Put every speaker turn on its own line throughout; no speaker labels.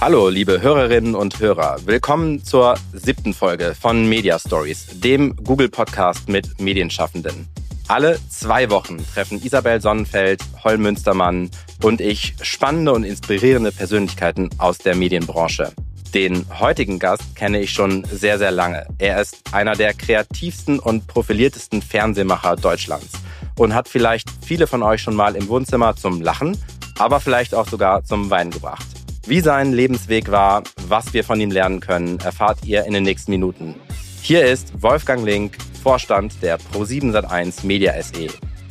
Hallo, liebe Hörerinnen und Hörer. Willkommen zur siebten Folge von Media Stories, dem Google-Podcast mit Medienschaffenden. Alle zwei Wochen treffen Isabel Sonnenfeld, Holl Münstermann und ich spannende und inspirierende Persönlichkeiten aus der Medienbranche. Den heutigen Gast kenne ich schon sehr, sehr lange. Er ist einer der kreativsten und profiliertesten Fernsehmacher Deutschlands und hat vielleicht viele von euch schon mal im Wohnzimmer zum Lachen, aber vielleicht auch sogar zum Weinen gebracht. Wie sein Lebensweg war, was wir von ihm lernen können, erfahrt ihr in den nächsten Minuten. Hier ist Wolfgang Link, Vorstand der Pro7 Sat1 Media SE.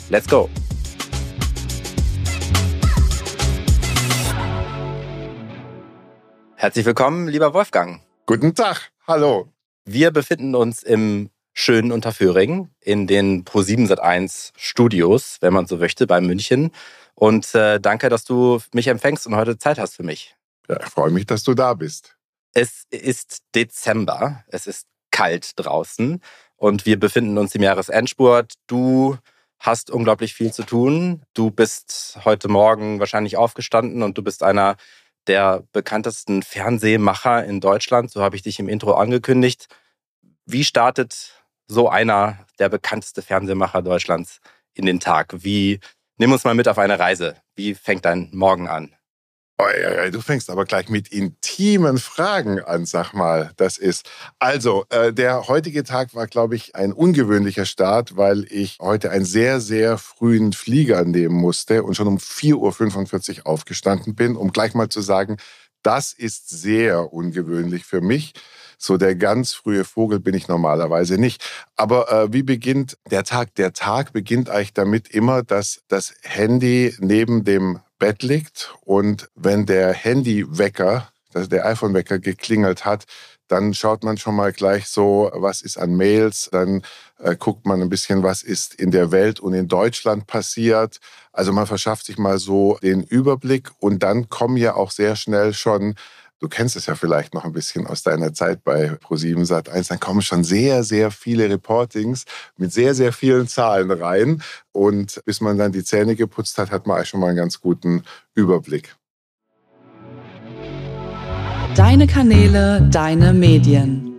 Let's go! Herzlich willkommen, lieber Wolfgang.
Guten Tag, hallo.
Wir befinden uns im schönen Unterföhring in den Pro7 Sat1 Studios, wenn man so möchte, bei München. Und äh, danke, dass du mich empfängst und heute Zeit hast für mich.
Ja, ich freue mich, dass du da bist.
Es ist Dezember, es ist kalt draußen und wir befinden uns im Jahresendspurt. Du hast unglaublich viel zu tun. Du bist heute Morgen wahrscheinlich aufgestanden und du bist einer der bekanntesten Fernsehmacher in Deutschland. So habe ich dich im Intro angekündigt. Wie startet so einer der bekannteste Fernsehmacher Deutschlands in den Tag? Wie nimm uns mal mit auf eine Reise. Wie fängt dein Morgen an?
Du fängst aber gleich mit intimen Fragen an, sag mal. Das ist. Also, äh, der heutige Tag war, glaube ich, ein ungewöhnlicher Start, weil ich heute einen sehr, sehr frühen Flieger nehmen musste und schon um 4.45 Uhr aufgestanden bin, um gleich mal zu sagen, das ist sehr ungewöhnlich für mich. So der ganz frühe Vogel bin ich normalerweise nicht. Aber äh, wie beginnt der Tag? Der Tag beginnt eigentlich damit immer, dass das Handy neben dem Bett liegt und wenn der Handywecker, also der iPhone-Wecker geklingelt hat, dann schaut man schon mal gleich so, was ist an Mails, dann äh, guckt man ein bisschen, was ist in der Welt und in Deutschland passiert. Also man verschafft sich mal so den Überblick und dann kommen ja auch sehr schnell schon Du kennst es ja vielleicht noch ein bisschen aus deiner Zeit bei Pro7 Sat1. Dann kommen schon sehr, sehr viele Reportings mit sehr, sehr vielen Zahlen rein. Und bis man dann die Zähne geputzt hat, hat man eigentlich schon mal einen ganz guten Überblick.
Deine Kanäle, deine Medien.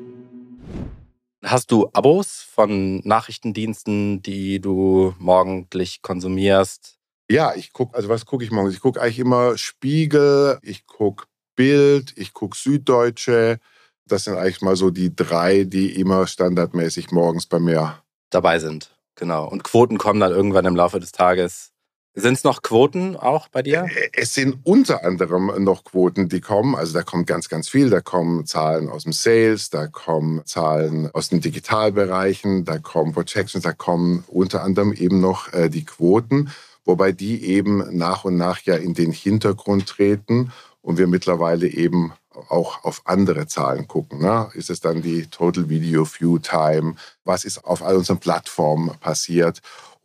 Hast du Abos von Nachrichtendiensten, die du morgendlich konsumierst?
Ja, ich gucke, also was gucke ich morgens? Ich gucke eigentlich immer Spiegel, ich gucke Bild, ich gucke Süddeutsche. Das sind eigentlich mal so die drei, die immer standardmäßig morgens bei mir
dabei sind. Genau. Und Quoten kommen dann irgendwann im Laufe des Tages. Sind es noch Quoten auch bei dir?
Es sind unter anderem noch Quoten, die kommen. Also da kommt ganz, ganz viel. Da kommen Zahlen aus dem Sales, da kommen Zahlen aus den Digitalbereichen, da kommen Projections, da kommen unter anderem eben noch äh, die Quoten, wobei die eben nach und nach ja in den Hintergrund treten und wir mittlerweile eben auch auf andere Zahlen gucken. Ne? Ist es dann die Total Video View Time? Was ist auf all unseren Plattformen passiert?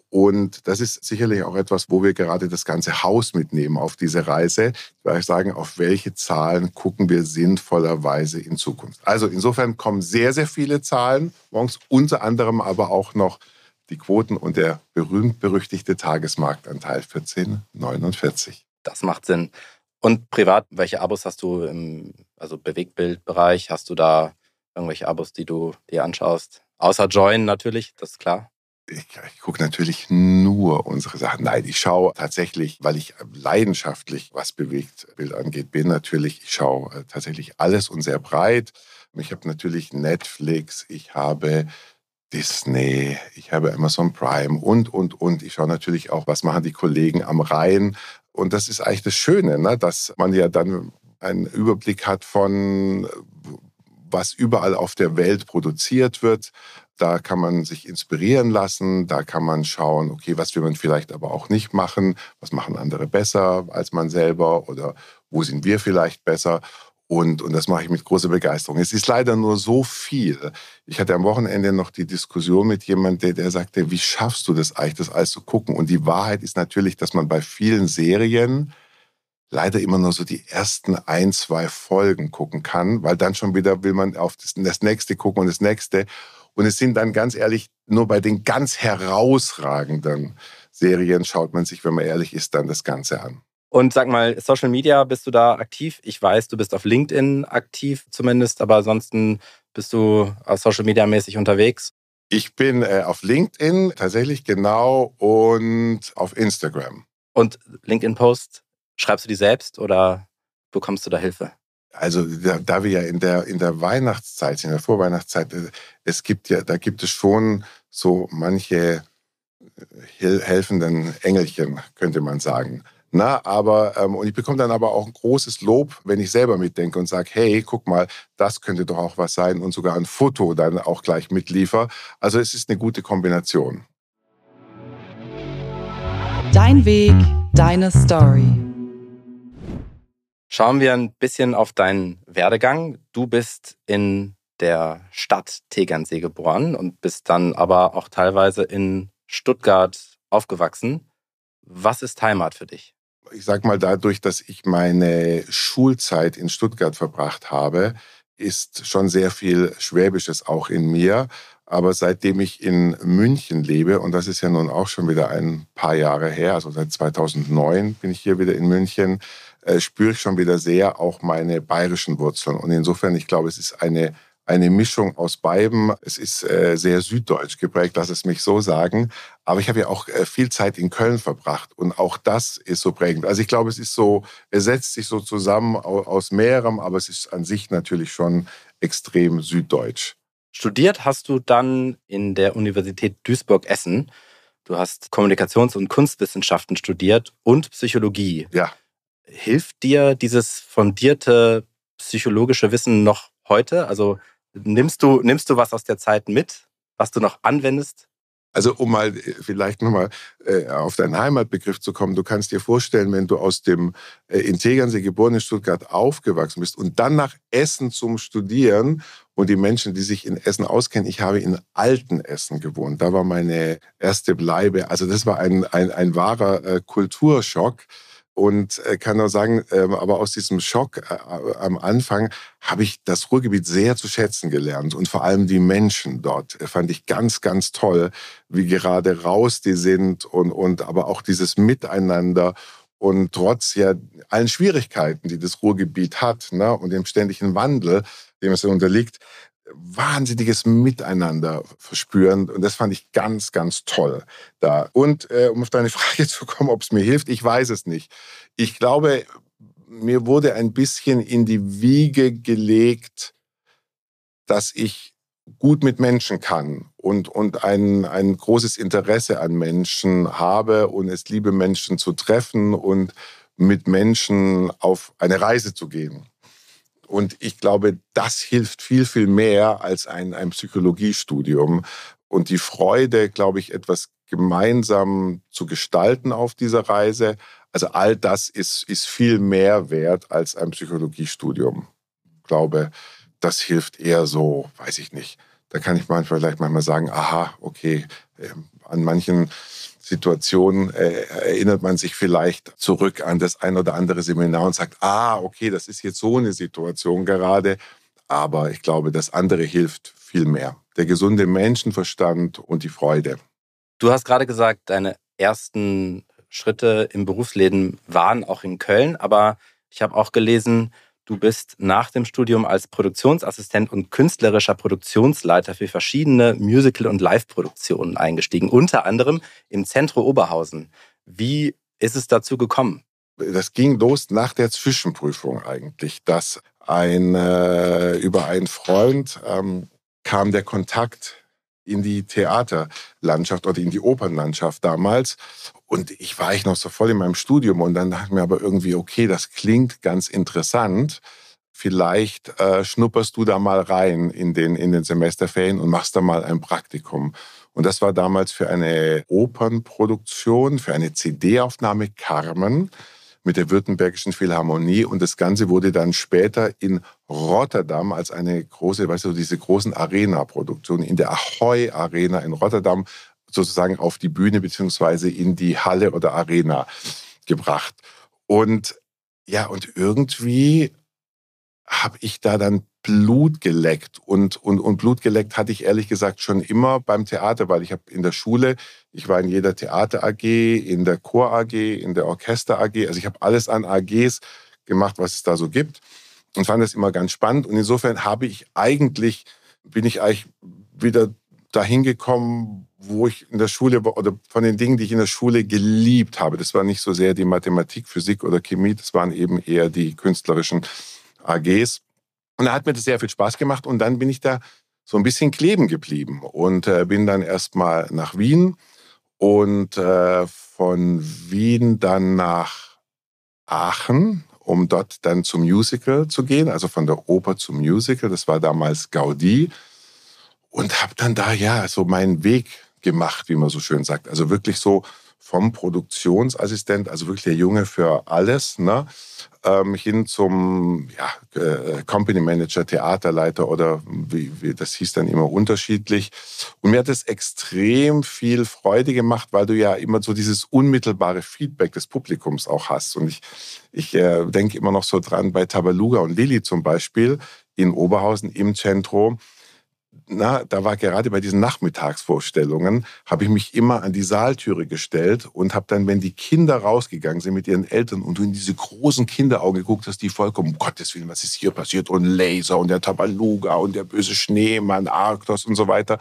Und das ist sicherlich auch etwas, wo wir gerade das ganze Haus mitnehmen auf diese Reise. Ich sagen, auf welche Zahlen gucken wir sinnvollerweise in Zukunft. Also insofern kommen sehr, sehr viele Zahlen morgens, unter anderem aber auch noch die Quoten und der berühmt-berüchtigte Tagesmarktanteil 1449.
Das macht Sinn. Und privat, welche Abos hast du im also Bewegtbildbereich? Hast du da irgendwelche Abos, die du dir anschaust? Außer Join natürlich, das ist klar.
Ich, ich gucke natürlich nur unsere Sachen. Nein, ich schaue tatsächlich, weil ich leidenschaftlich, was Bewegtbild angeht, bin, natürlich, ich schaue äh, tatsächlich alles und sehr breit. Ich habe natürlich Netflix, ich habe Disney, ich habe Amazon Prime und, und, und. Ich schaue natürlich auch, was machen die Kollegen am Rhein, und das ist eigentlich das Schöne, ne? dass man ja dann einen Überblick hat von, was überall auf der Welt produziert wird. Da kann man sich inspirieren lassen, da kann man schauen, okay, was will man vielleicht aber auch nicht machen, was machen andere besser als man selber oder wo sind wir vielleicht besser. Und, und das mache ich mit großer Begeisterung. Es ist leider nur so viel. Ich hatte am Wochenende noch die Diskussion mit jemandem, der, der sagte, wie schaffst du das eigentlich, das alles zu gucken? Und die Wahrheit ist natürlich, dass man bei vielen Serien leider immer nur so die ersten ein, zwei Folgen gucken kann, weil dann schon wieder will man auf das, das nächste gucken und das nächste. Und es sind dann ganz ehrlich, nur bei den ganz herausragenden Serien schaut man sich, wenn man ehrlich ist, dann das Ganze an.
Und sag mal, Social Media, bist du da aktiv? Ich weiß, du bist auf LinkedIn aktiv zumindest, aber ansonsten bist du Social Media mäßig unterwegs.
Ich bin äh, auf LinkedIn tatsächlich genau und auf Instagram.
Und LinkedIn-Post, schreibst du die selbst oder bekommst du da Hilfe?
Also da, da, wir ja in der in der Weihnachtszeit in der Vorweihnachtszeit, äh, es gibt ja, da gibt es schon so manche äh, helfenden Engelchen, könnte man sagen. Na, aber, ähm, und ich bekomme dann aber auch ein großes Lob, wenn ich selber mitdenke und sage, hey, guck mal, das könnte doch auch was sein und sogar ein Foto dann auch gleich mitliefer. Also es ist eine gute Kombination.
Dein Weg, deine Story.
Schauen wir ein bisschen auf deinen Werdegang. Du bist in der Stadt Tegernsee geboren und bist dann aber auch teilweise in Stuttgart aufgewachsen. Was ist Heimat für dich?
Ich sag mal, dadurch, dass ich meine Schulzeit in Stuttgart verbracht habe, ist schon sehr viel Schwäbisches auch in mir. Aber seitdem ich in München lebe, und das ist ja nun auch schon wieder ein paar Jahre her, also seit 2009 bin ich hier wieder in München, äh, spüre ich schon wieder sehr auch meine bayerischen Wurzeln. Und insofern, ich glaube, es ist eine eine Mischung aus beiden. Es ist äh, sehr süddeutsch geprägt, lass es mich so sagen. Aber ich habe ja auch äh, viel Zeit in Köln verbracht und auch das ist so prägend. Also ich glaube, es ist so, es setzt sich so zusammen aus mehrerem, aber es ist an sich natürlich schon extrem süddeutsch.
Studiert hast du dann in der Universität Duisburg-Essen. Du hast Kommunikations- und Kunstwissenschaften studiert und Psychologie.
Ja.
Hilft dir dieses fundierte psychologische Wissen noch heute? Also Nimmst du, nimmst du was aus der Zeit mit, was du noch anwendest?
Also um mal äh, vielleicht nochmal äh, auf deinen Heimatbegriff zu kommen, du kannst dir vorstellen, wenn du aus dem äh, in Tegernsee geboren in Stuttgart aufgewachsen bist und dann nach Essen zum Studieren und die Menschen, die sich in Essen auskennen, ich habe in alten Essen gewohnt. Da war meine erste Bleibe. Also das war ein, ein, ein wahrer äh, Kulturschock. Und äh, kann nur sagen, ähm, aber aus diesem Schock äh, am Anfang habe ich das Ruhrgebiet sehr zu schätzen gelernt. Und vor allem die Menschen dort äh, fand ich ganz, ganz toll, wie gerade raus die sind und, und aber auch dieses Miteinander und trotz ja allen Schwierigkeiten, die das Ruhrgebiet hat ne, und dem ständigen Wandel, dem es unterliegt, wahnsinniges Miteinander verspüren. Und das fand ich ganz, ganz toll da. Und äh, um auf deine Frage zu kommen, ob es mir hilft, ich weiß es nicht. Ich glaube, mir wurde ein bisschen in die Wiege gelegt, dass ich gut mit Menschen kann und, und ein, ein großes Interesse an Menschen habe und es liebe, Menschen zu treffen und mit Menschen auf eine Reise zu gehen. Und ich glaube, das hilft viel, viel mehr als ein, ein Psychologiestudium. Und die Freude, glaube ich, etwas gemeinsam zu gestalten auf dieser Reise. Also all das ist, ist viel mehr wert als ein Psychologiestudium. Ich glaube, das hilft eher so, weiß ich nicht. Da kann ich manchmal vielleicht manchmal sagen, aha, okay, ähm, an manchen Situation äh, erinnert man sich vielleicht zurück an das ein oder andere Seminar und sagt, ah, okay, das ist jetzt so eine Situation gerade. Aber ich glaube, das andere hilft viel mehr. Der gesunde Menschenverstand und die Freude.
Du hast gerade gesagt, deine ersten Schritte im Berufsleben waren auch in Köln, aber ich habe auch gelesen, Du bist nach dem Studium als Produktionsassistent und künstlerischer Produktionsleiter für verschiedene Musical- und Live-Produktionen eingestiegen, unter anderem im Zentrum Oberhausen. Wie ist es dazu gekommen?
Das ging los nach der Zwischenprüfung eigentlich, dass ein, äh, über einen Freund ähm, kam der Kontakt in die Theaterlandschaft oder in die Opernlandschaft damals. Und ich war ich noch so voll in meinem Studium und dann dachte ich mir aber irgendwie, okay, das klingt ganz interessant. Vielleicht äh, schnupperst du da mal rein in den, in den Semesterferien und machst da mal ein Praktikum. Und das war damals für eine Opernproduktion, für eine CD-Aufnahme Carmen mit der Württembergischen Philharmonie. Und das Ganze wurde dann später in Rotterdam als eine große, weißt du, diese großen Arena-Produktionen in der Ahoy Arena in Rotterdam sozusagen auf die Bühne beziehungsweise in die Halle oder Arena gebracht. Und ja, und irgendwie habe ich da dann Blut geleckt. Und, und, und Blut geleckt hatte ich ehrlich gesagt schon immer beim Theater, weil ich habe in der Schule, ich war in jeder Theater AG, in der Chor AG, in der Orchester AG. Also ich habe alles an AGs gemacht, was es da so gibt und fand das immer ganz spannend. Und insofern habe ich eigentlich, bin ich eigentlich wieder dahin gekommen, wo ich in der Schule oder von den Dingen, die ich in der Schule geliebt habe. Das war nicht so sehr die Mathematik, Physik oder Chemie, das waren eben eher die künstlerischen AGs. Und da hat mir das sehr viel Spaß gemacht und dann bin ich da so ein bisschen kleben geblieben und äh, bin dann erstmal nach Wien und äh, von Wien dann nach Aachen, um dort dann zum Musical zu gehen, also von der Oper zum Musical. Das war damals Gaudi und habe dann da ja so meinen Weg gemacht, wie man so schön sagt. Also wirklich so vom Produktionsassistent, also wirklich der Junge für alles, ne, ähm, hin zum ja, äh, Company Manager, Theaterleiter oder wie, wie das hieß dann immer unterschiedlich. Und mir hat es extrem viel Freude gemacht, weil du ja immer so dieses unmittelbare Feedback des Publikums auch hast. Und ich, ich äh, denke immer noch so dran bei Tabaluga und Lilly zum Beispiel in Oberhausen im Zentrum na, da war gerade bei diesen Nachmittagsvorstellungen, habe ich mich immer an die Saaltüre gestellt und habe dann, wenn die Kinder rausgegangen sind mit ihren Eltern und du in diese großen Kinderaugen geguckt hast, die vollkommen, um Gottes Willen, was ist hier passiert? Und Laser und der Tabaluga und der böse Schneemann, Arktos und so weiter.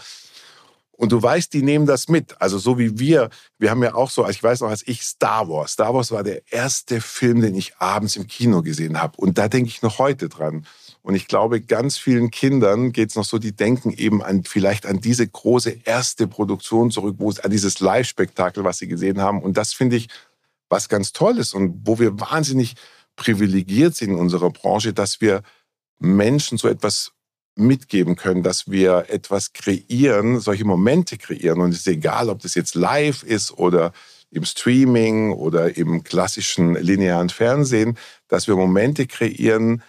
Und du weißt, die nehmen das mit. Also so wie wir, wir haben ja auch so, ich weiß noch, als ich Star Wars, Star Wars war der erste Film, den ich abends im Kino gesehen habe. Und da denke ich noch heute dran. Und ich glaube, ganz vielen Kindern geht es noch so, die denken eben an vielleicht an diese große erste Produktion zurück, wo es an dieses Live-Spektakel, was sie gesehen haben. Und das finde ich was ganz Tolles und wo wir wahnsinnig privilegiert sind in unserer Branche, dass wir Menschen so etwas mitgeben können, dass wir etwas kreieren, solche Momente kreieren. Und es ist egal, ob das jetzt live ist oder im Streaming oder im klassischen linearen Fernsehen, dass wir Momente kreieren,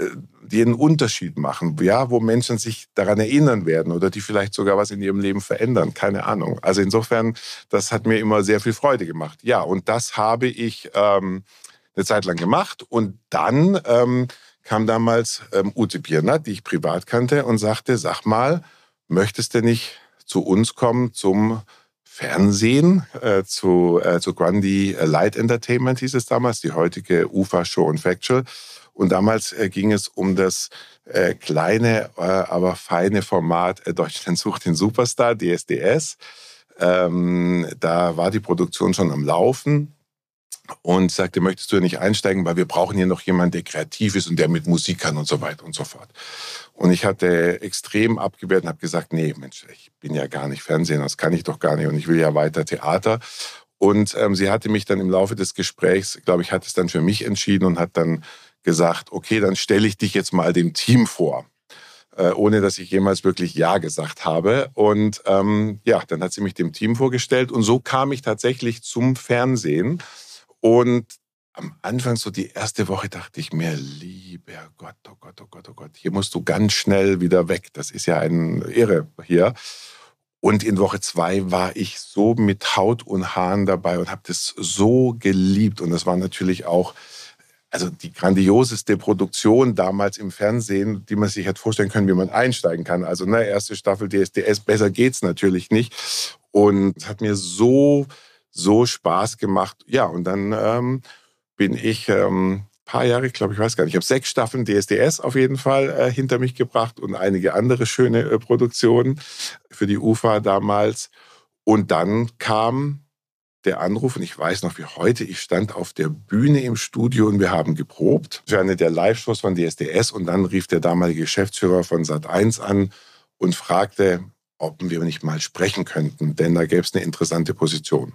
äh, einen Unterschied machen, ja, wo Menschen sich daran erinnern werden oder die vielleicht sogar was in ihrem Leben verändern, keine Ahnung. Also insofern, das hat mir immer sehr viel Freude gemacht. Ja, und das habe ich ähm, eine Zeit lang gemacht und dann ähm, kam damals ähm, Ute Birner, die ich privat kannte, und sagte, sag mal, möchtest du nicht zu uns kommen zum Fernsehen, äh, zu, äh, zu Grundy Light Entertainment hieß es damals, die heutige UFA Show und Factual. Und damals äh, ging es um das äh, kleine, äh, aber feine Format Deutschland sucht den Superstar, DSDS. Ähm, da war die Produktion schon am Laufen und sagte, möchtest du nicht einsteigen, weil wir brauchen hier noch jemanden, der kreativ ist und der mit Musik kann und so weiter und so fort. Und ich hatte extrem abgewehrt und habe gesagt, nee, Mensch, ich bin ja gar nicht Fernsehen, das kann ich doch gar nicht und ich will ja weiter Theater. Und ähm, sie hatte mich dann im Laufe des Gesprächs, glaube ich, hat es dann für mich entschieden und hat dann gesagt, okay, dann stelle ich dich jetzt mal dem Team vor äh, ohne dass ich jemals wirklich Ja gesagt habe. Und ähm, ja, dann hat sie mich dem Team vorgestellt und so kam ich tatsächlich zum Fernsehen. Und am Anfang, so die erste Woche, dachte ich mir, lieber Gott, oh Gott, oh Gott, oh Gott, hier musst du ganz schnell wieder weg. Das ist ja ein Irre hier. Und in Woche zwei war ich so mit Haut und Haaren dabei und habe das so geliebt. Und das war natürlich auch also die grandioseste Produktion damals im Fernsehen, die man sich hätte vorstellen können, wie man einsteigen kann. Also ne, erste Staffel DSDS, besser geht's natürlich nicht. Und es hat mir so, so Spaß gemacht. Ja, und dann ähm, bin ich ähm, paar Jahre, ich glaube, ich weiß gar nicht, ich habe sechs Staffeln DSDS auf jeden Fall äh, hinter mich gebracht und einige andere schöne äh, Produktionen für die UFA damals. Und dann kam der Anruf und ich weiß noch wie heute, ich stand auf der Bühne im Studio und wir haben geprobt für eine der Live-Shows von DSDS und dann rief der damalige Geschäftsführer von Sat1 an und fragte, ob wir nicht mal sprechen könnten, denn da gäbe es eine interessante Position.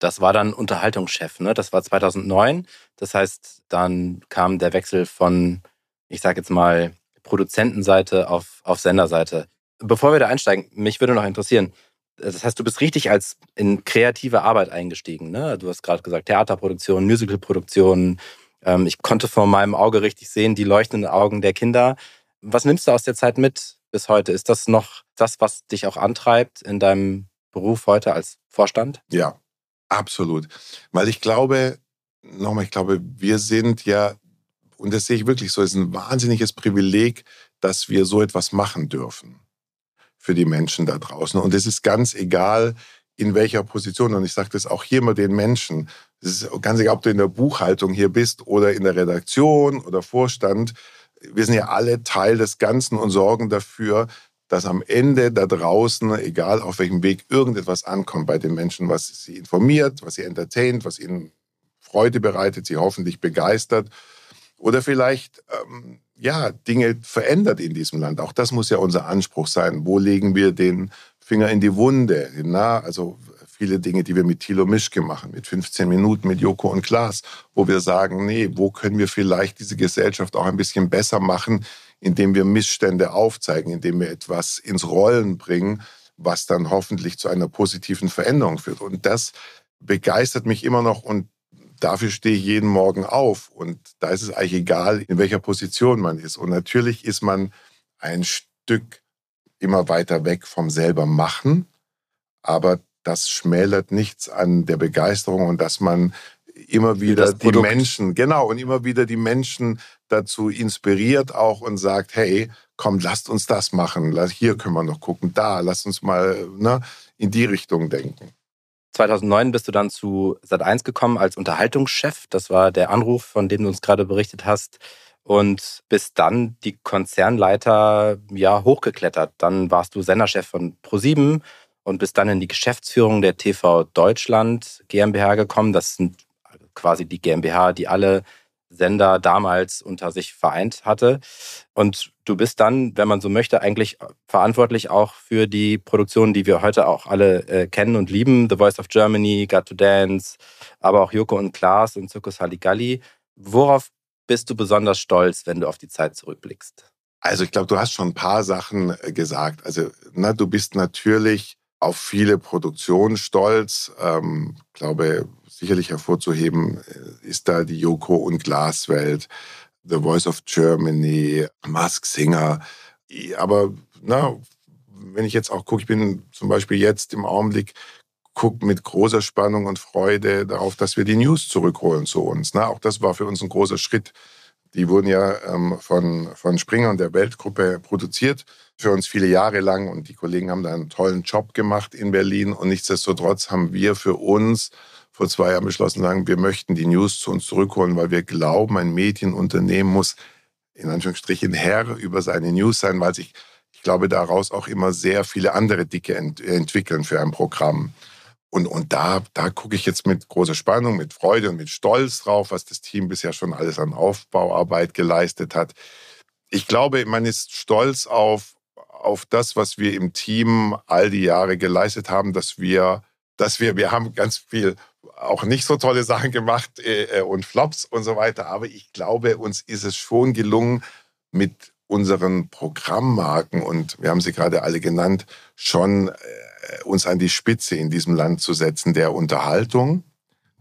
Das war dann Unterhaltungschef, ne? Das war 2009. Das heißt, dann kam der Wechsel von, ich sage jetzt mal, Produzentenseite auf, auf Senderseite. Bevor wir da einsteigen, mich würde noch interessieren, das heißt, du bist richtig als in kreative Arbeit eingestiegen. Ne? Du hast gerade gesagt, Theaterproduktion, Musicalproduktion. Ähm, ich konnte vor meinem Auge richtig sehen, die leuchtenden Augen der Kinder. Was nimmst du aus der Zeit mit bis heute? Ist das noch das, was dich auch antreibt in deinem Beruf heute als Vorstand?
Ja, absolut. Weil ich glaube, nochmal, ich glaube, wir sind ja, und das sehe ich wirklich so, es ist ein wahnsinniges Privileg, dass wir so etwas machen dürfen für die Menschen da draußen. Und es ist ganz egal, in welcher Position. Und ich sage das auch hier mal den Menschen. Es ist ganz egal, ob du in der Buchhaltung hier bist oder in der Redaktion oder Vorstand. Wir sind ja alle Teil des Ganzen und sorgen dafür, dass am Ende da draußen, egal auf welchem Weg, irgendetwas ankommt bei den Menschen, was sie informiert, was sie entertaint, was ihnen Freude bereitet, sie hoffentlich begeistert oder vielleicht ähm, ja Dinge verändert in diesem Land. Auch das muss ja unser Anspruch sein. Wo legen wir den Finger in die Wunde? Na, also viele Dinge, die wir mit Thilo Mischke machen, mit 15 Minuten, mit Joko und Klaas, wo wir sagen, nee, wo können wir vielleicht diese Gesellschaft auch ein bisschen besser machen, indem wir Missstände aufzeigen, indem wir etwas ins Rollen bringen, was dann hoffentlich zu einer positiven Veränderung führt. Und das begeistert mich immer noch und dafür stehe ich jeden Morgen auf. Und da ist es eigentlich egal, in welcher Position man ist. Und natürlich ist man ein Stück immer weiter weg vom selber machen, aber das schmälert nichts an der Begeisterung und dass man immer wieder die Menschen, genau, und immer wieder die Menschen dazu inspiriert auch und sagt, hey, komm, lasst uns das machen, hier können wir noch gucken, da, lasst uns mal ne, in die Richtung denken.
2009 bist du dann zu Sat1 gekommen als Unterhaltungschef. Das war der Anruf, von dem du uns gerade berichtet hast. Und bist dann die Konzernleiter ja hochgeklettert. Dann warst du Senderchef von ProSieben und bist dann in die Geschäftsführung der TV Deutschland GmbH gekommen. Das sind quasi die GmbH, die alle Sender damals unter sich vereint hatte. Und du bist dann, wenn man so möchte, eigentlich verantwortlich auch für die Produktionen, die wir heute auch alle äh, kennen und lieben. The Voice of Germany, Got to Dance, aber auch Joko und Klaas und Zirkus Halligalli. Worauf bist du besonders stolz, wenn du auf die Zeit zurückblickst?
Also ich glaube, du hast schon ein paar Sachen äh, gesagt. Also na, du bist natürlich auf viele Produktionen stolz. Ähm, glaube, sicherlich hervorzuheben äh, ist da die Joko und Glaswelt, The Voice of Germany, Mask Singer. Aber na, wenn ich jetzt auch gucke, ich bin zum Beispiel jetzt im Augenblick gucke mit großer Spannung und Freude darauf, dass wir die News zurückholen zu uns. Na, auch das war für uns ein großer Schritt. Die wurden ja ähm, von, von Springer und der Weltgruppe produziert für uns viele Jahre lang und die Kollegen haben da einen tollen Job gemacht in Berlin und nichtsdestotrotz haben wir für uns vor zwei Jahren beschlossen, sagen, wir möchten die News zu uns zurückholen, weil wir glauben, ein Medienunternehmen muss in Anführungsstrichen Herr über seine News sein, weil sich, ich glaube, daraus auch immer sehr viele andere Dicke ent entwickeln für ein Programm. Und, und da, da gucke ich jetzt mit großer Spannung, mit Freude und mit Stolz drauf, was das Team bisher schon alles an Aufbauarbeit geleistet hat. Ich glaube, man ist stolz auf, auf das, was wir im Team all die Jahre geleistet haben, dass wir, dass wir, wir haben ganz viel auch nicht so tolle Sachen gemacht äh, äh, und Flops und so weiter. Aber ich glaube, uns ist es schon gelungen, mit unseren Programmmarken, und wir haben sie gerade alle genannt, schon äh, uns an die Spitze in diesem Land zu setzen der Unterhaltung.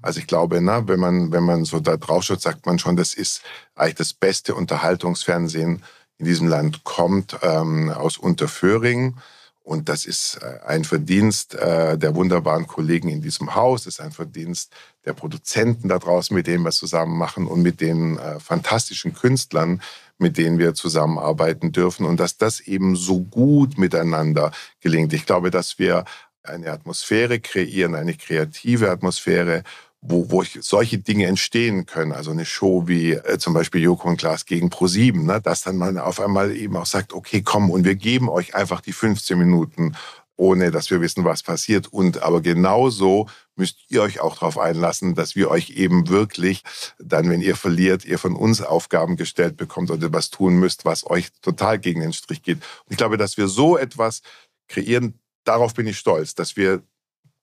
Also ich glaube, na, wenn, man, wenn man so da drauf schaut, sagt man schon, das ist eigentlich das beste Unterhaltungsfernsehen in diesem Land, kommt ähm, aus Unterföhring. Und das ist äh, ein Verdienst äh, der wunderbaren Kollegen in diesem Haus, ist ein Verdienst der Produzenten da draußen, mit denen wir zusammen machen und mit den äh, fantastischen Künstlern, mit denen wir zusammenarbeiten dürfen und dass das eben so gut miteinander gelingt. Ich glaube, dass wir eine Atmosphäre kreieren, eine kreative Atmosphäre, wo, wo solche Dinge entstehen können. Also eine Show wie äh, zum Beispiel Joko und Klaas gegen Pro7, ne? dass dann man auf einmal eben auch sagt, okay, komm, und wir geben euch einfach die 15 Minuten, ohne dass wir wissen, was passiert. Und aber genauso müsst ihr euch auch darauf einlassen, dass wir euch eben wirklich dann, wenn ihr verliert, ihr von uns Aufgaben gestellt bekommt oder was tun müsst, was euch total gegen den Strich geht. Und ich glaube, dass wir so etwas kreieren, darauf bin ich stolz, dass wir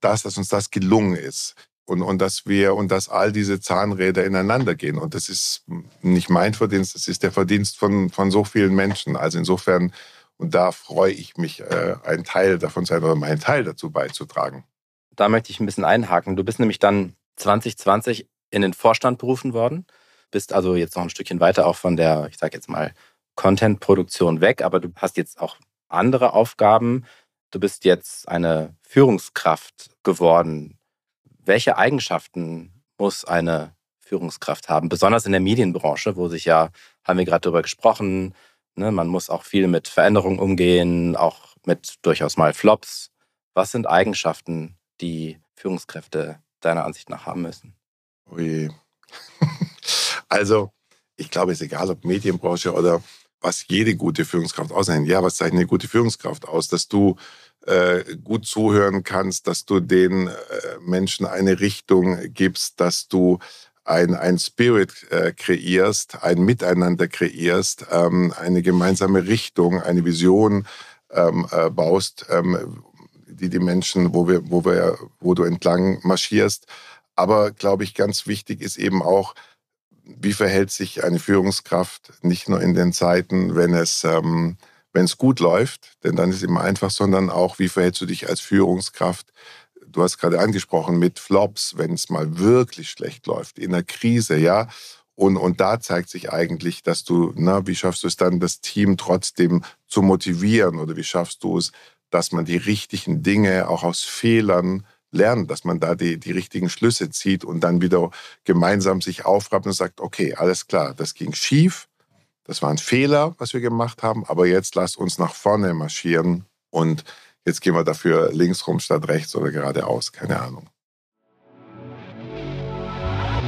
das, dass uns das gelungen ist und, und dass wir und dass all diese Zahnräder ineinander gehen. Und das ist nicht mein Verdienst, das ist der Verdienst von, von so vielen Menschen. Also insofern, und da freue ich mich, äh, ein Teil davon sein oder meinen Teil dazu beizutragen.
Da möchte ich ein bisschen einhaken. Du bist nämlich dann 2020 in den Vorstand berufen worden, bist also jetzt noch ein Stückchen weiter auch von der, ich sage jetzt mal, Content-Produktion weg, aber du hast jetzt auch andere Aufgaben. Du bist jetzt eine Führungskraft geworden welche Eigenschaften muss eine Führungskraft haben, besonders in der Medienbranche, wo sich ja, haben wir gerade darüber gesprochen, Ne? Man muss auch viel mit Veränderungen umgehen, auch mit durchaus mal Flops. Was sind Eigenschaften, die Führungskräfte deiner Ansicht nach haben müssen?
Ui. also, ich glaube, es ist egal, ob Medienbranche oder was jede gute Führungskraft auszeichnet. Ja, was zeichnet eine gute Führungskraft aus? Dass du äh, gut zuhören kannst, dass du den äh, Menschen eine Richtung gibst, dass du ein, ein Spirit äh, kreierst, ein Miteinander kreierst, ähm, eine gemeinsame Richtung, eine Vision ähm, äh, baust, ähm, die die Menschen, wo wir, wo wir, wo du entlang marschierst. Aber glaube ich, ganz wichtig ist eben auch, wie verhält sich eine Führungskraft nicht nur in den Zeiten, wenn es, ähm, wenn es gut läuft, denn dann ist es immer einfach, sondern auch, wie verhältst du dich als Führungskraft? Du hast gerade angesprochen mit Flops, wenn es mal wirklich schlecht läuft, in der Krise, ja. Und, und da zeigt sich eigentlich, dass du, na, wie schaffst du es dann, das Team trotzdem zu motivieren oder wie schaffst du es, dass man die richtigen Dinge auch aus Fehlern lernen, dass man da die, die richtigen Schlüsse zieht und dann wieder gemeinsam sich aufrappt und sagt, okay, alles klar, das ging schief, das war ein Fehler, was wir gemacht haben, aber jetzt lass uns nach vorne marschieren und jetzt gehen wir dafür links rum statt rechts oder geradeaus, keine Ahnung.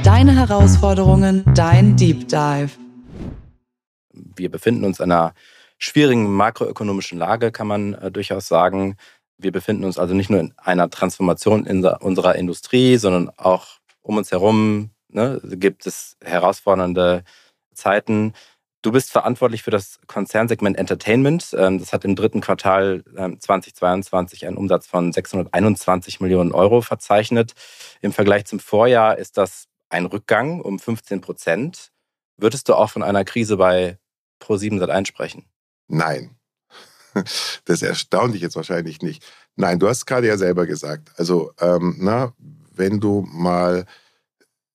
Deine Herausforderungen, dein Deep Dive.
Wir befinden uns in einer schwierigen makroökonomischen Lage, kann man äh, durchaus sagen. Wir befinden uns also nicht nur in einer Transformation in unserer Industrie, sondern auch um uns herum ne, gibt es herausfordernde Zeiten. Du bist verantwortlich für das Konzernsegment Entertainment. Ähm, das hat im dritten Quartal 2022 ähm, einen Umsatz von 621 Millionen Euro verzeichnet. Im Vergleich zum Vorjahr ist das ein Rückgang um 15 Prozent. Würdest du auch von einer Krise bei Pro7 Sat1 sprechen?
Nein. Das erstaunt dich jetzt wahrscheinlich nicht. Nein, du hast gerade ja selber gesagt. Also, ähm, na, wenn du mal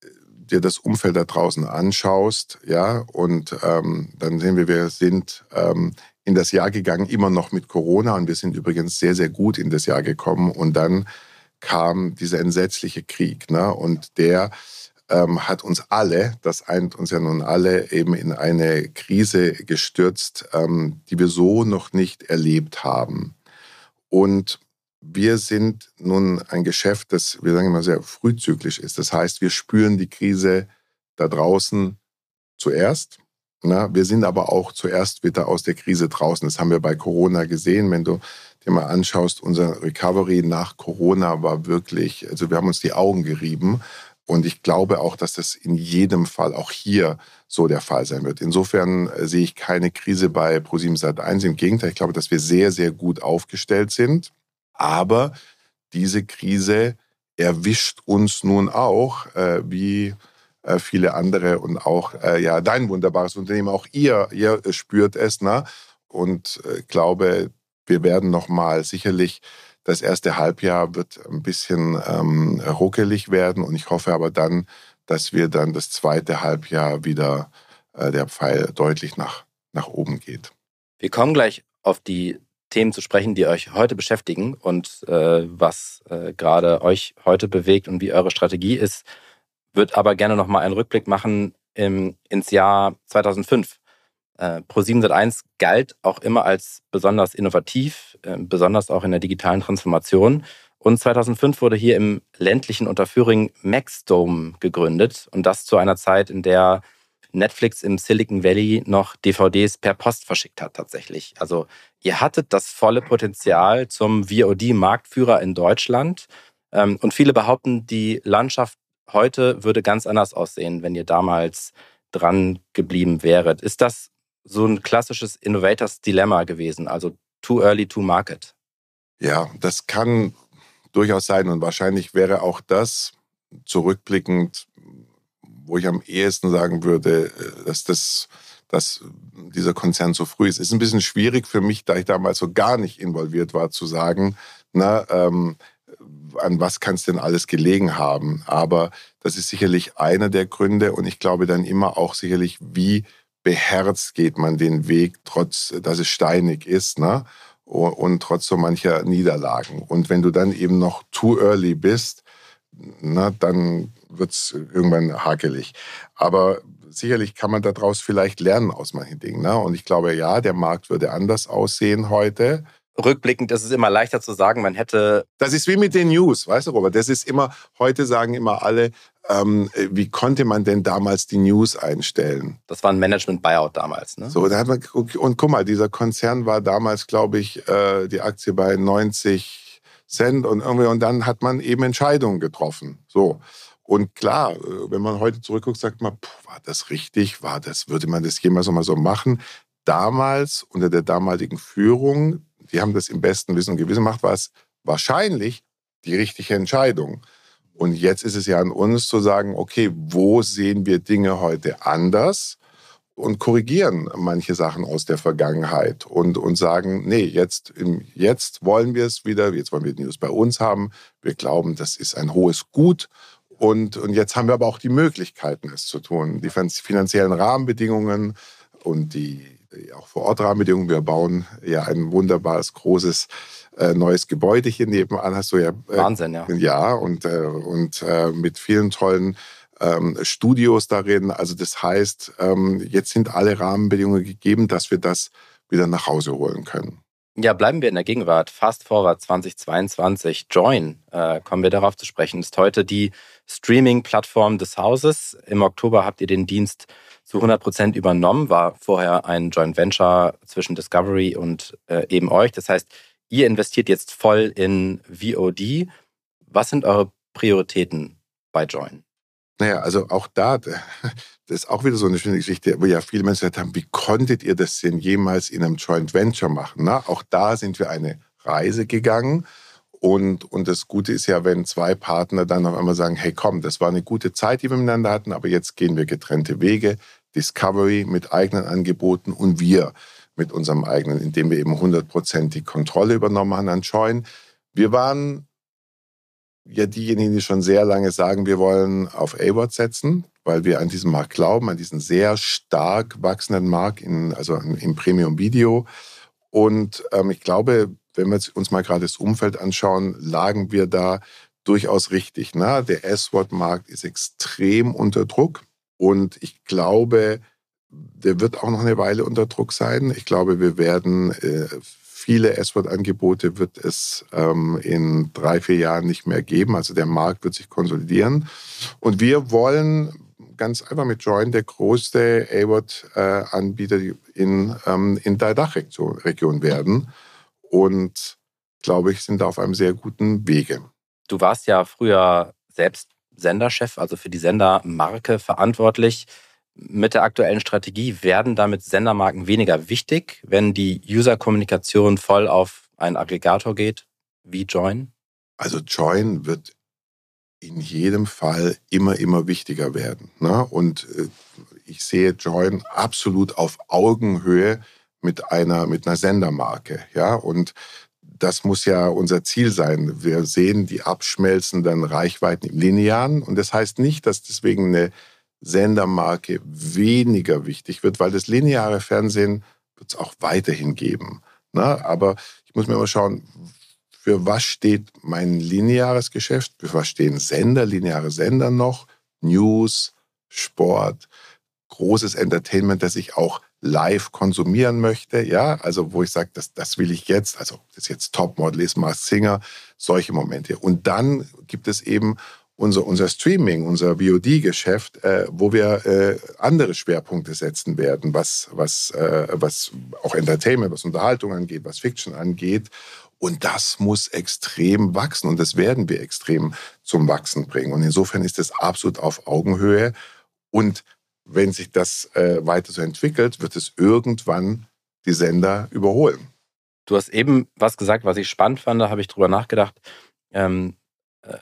äh, dir das Umfeld da draußen anschaust, ja, und ähm, dann sehen wir, wir sind ähm, in das Jahr gegangen, immer noch mit Corona und wir sind übrigens sehr, sehr gut in das Jahr gekommen und dann kam dieser entsetzliche Krieg, ne, und der ähm, hat uns alle, das eint uns ja nun alle, eben in eine Krise gestürzt, ähm, die wir so noch nicht erlebt haben. Und wir sind nun ein Geschäft, das, wir sagen immer, sehr frühzyklisch ist. Das heißt, wir spüren die Krise da draußen zuerst. Na, wir sind aber auch zuerst wieder aus der Krise draußen. Das haben wir bei Corona gesehen. Wenn du dir mal anschaust, unser Recovery nach Corona war wirklich, also wir haben uns die Augen gerieben. Und ich glaube auch, dass das in jedem Fall auch hier so der Fall sein wird. Insofern äh, sehe ich keine Krise bei ProSieben Sat1. Im Gegenteil, ich glaube, dass wir sehr, sehr gut aufgestellt sind. Aber diese Krise erwischt uns nun auch, äh, wie äh, viele andere und auch äh, ja dein wunderbares Unternehmen, auch ihr, ihr spürt es, ne? Und äh, glaube, wir werden noch mal sicherlich das erste Halbjahr wird ein bisschen ähm, ruckelig werden und ich hoffe aber dann, dass wir dann das zweite Halbjahr wieder äh, der Pfeil deutlich nach, nach oben geht.
Wir kommen gleich auf die Themen zu sprechen, die euch heute beschäftigen und äh, was äh, gerade euch heute bewegt und wie eure Strategie ist. Würde aber gerne noch mal einen Rückblick machen im, ins Jahr 2005. Äh, Pro7 Sat1 galt auch immer als besonders innovativ, äh, besonders auch in der digitalen Transformation. Und 2005 wurde hier im ländlichen Unterföhring Maxdome gegründet. Und das zu einer Zeit, in der Netflix im Silicon Valley noch DVDs per Post verschickt hat tatsächlich. Also ihr hattet das volle Potenzial zum VOD-Marktführer in Deutschland. Ähm, und viele behaupten, die Landschaft heute würde ganz anders aussehen, wenn ihr damals dran geblieben wäret. Ist das so ein klassisches Innovators Dilemma gewesen, also too early to market.
Ja, das kann durchaus sein und wahrscheinlich wäre auch das zurückblickend, wo ich am ehesten sagen würde, äh, dass das dass dieser Konzern so früh ist. Ist ein bisschen schwierig für mich, da ich damals so gar nicht involviert war, zu sagen, na, ähm, an was kann es denn alles gelegen haben. Aber das ist sicherlich einer der Gründe und ich glaube dann immer auch sicherlich, wie beherzt geht man den Weg, trotz dass es steinig ist, ne? Und trotz so mancher Niederlagen. Und wenn du dann eben noch too early bist, na, dann wird es irgendwann hakelig. Aber sicherlich kann man daraus vielleicht lernen aus manchen Dingen. Ne? Und ich glaube, ja, der Markt würde anders aussehen heute
rückblickend ist es immer leichter zu sagen, man hätte.
Das ist wie mit den News, weißt du, Robert? Das ist immer, heute sagen immer alle, ähm, wie konnte man denn damals die News einstellen?
Das war ein Management-Buyout damals, ne?
So, da hat man, und guck mal, dieser Konzern war damals, glaube ich, äh, die Aktie bei 90 Cent und irgendwie, und dann hat man eben Entscheidungen getroffen. So. Und klar, äh, wenn man heute zurückguckt, sagt man, puh, war das richtig? War das, würde man das jemals nochmal so machen? Damals, unter der damaligen Führung, die haben das im besten Wissen und Gewissen gemacht, war es wahrscheinlich die richtige Entscheidung. Und jetzt ist es ja an uns zu sagen, okay, wo sehen wir Dinge heute anders und korrigieren manche Sachen aus der Vergangenheit und, und sagen, nee, jetzt, jetzt wollen wir es wieder, jetzt wollen wir die News bei uns haben. Wir glauben, das ist ein hohes Gut. Und, und jetzt haben wir aber auch die Möglichkeiten, es zu tun. Die finanziellen Rahmenbedingungen und die, auch vor Ort Rahmenbedingungen. Wir bauen ja ein wunderbares, großes äh, neues Gebäude hier nebenan. Hast du ja.
Äh, Wahnsinn, ja.
Ja, und, äh, und äh, mit vielen tollen ähm, Studios darin. Also das heißt, ähm, jetzt sind alle Rahmenbedingungen gegeben, dass wir das wieder nach Hause holen können.
Ja, bleiben wir in der Gegenwart. Fast Forward 2022. Join, äh, kommen wir darauf zu sprechen, ist heute die Streaming-Plattform des Hauses. Im Oktober habt ihr den Dienst zu 100 Prozent übernommen, war vorher ein Joint Venture zwischen Discovery und äh, eben euch. Das heißt, ihr investiert jetzt voll in VOD. Was sind eure Prioritäten bei Join?
Naja, also auch da, das ist auch wieder so eine schöne Geschichte, wo ja viele Menschen gesagt haben, wie konntet ihr das denn jemals in einem Joint Venture machen? Na, auch da sind wir eine Reise gegangen. Und, und das Gute ist ja, wenn zwei Partner dann auf einmal sagen, hey komm, das war eine gute Zeit, die wir miteinander hatten, aber jetzt gehen wir getrennte Wege. Discovery mit eigenen Angeboten und wir mit unserem eigenen, indem wir eben 100% die Kontrolle übernommen haben an Join. Wir waren ja diejenigen, die schon sehr lange sagen, wir wollen auf A-Word setzen, weil wir an diesen Markt glauben, an diesen sehr stark wachsenden Markt, in, also im Premium-Video. Und ähm, ich glaube, wenn wir uns mal gerade das Umfeld anschauen, lagen wir da durchaus richtig. Ne? Der S-Word-Markt ist extrem unter Druck. Und ich glaube, der wird auch noch eine Weile unter Druck sein. Ich glaube, wir werden äh, viele S-Word-Angebote wird es ähm, in drei, vier Jahren nicht mehr geben. Also der Markt wird sich konsolidieren. Und wir wollen ganz einfach mit Join der größte A-Word-Anbieter in, ähm, in der Dachregion werden. Und glaube ich, sind da auf einem sehr guten Wege.
Du warst ja früher selbst Senderchef, also für die Sendermarke verantwortlich. Mit der aktuellen Strategie werden damit Sendermarken weniger wichtig, wenn die User-Kommunikation voll auf einen Aggregator geht, wie Join?
Also Join wird in jedem Fall immer, immer wichtiger werden. Ne? Und äh, ich sehe Join absolut auf Augenhöhe mit einer, mit einer Sendermarke. Ja? Und das muss ja unser Ziel sein. Wir sehen die abschmelzenden Reichweiten im Linearen und das heißt nicht, dass deswegen eine Sendermarke weniger wichtig wird, weil das lineare Fernsehen wird es auch weiterhin geben. Na, aber ich muss mir immer schauen, für was steht mein lineares Geschäft, für was stehen Sender, lineare Sender noch, News, Sport, großes Entertainment, das ich auch live konsumieren möchte, ja, also wo ich sage, das, das will ich jetzt, also das ist jetzt Topmodel, ist Mars Singer, solche Momente. Und dann gibt es eben unser, unser Streaming, unser VOD-Geschäft, äh, wo wir äh, andere Schwerpunkte setzen werden, was, was, äh, was auch Entertainment, was Unterhaltung angeht, was Fiction angeht. Und das muss extrem wachsen und das werden wir extrem zum Wachsen bringen. Und insofern ist es absolut auf Augenhöhe. Und wenn sich das äh, weiter so entwickelt, wird es irgendwann die Sender überholen.
Du hast eben was gesagt, was ich spannend fand, da habe ich drüber nachgedacht. Ähm, äh,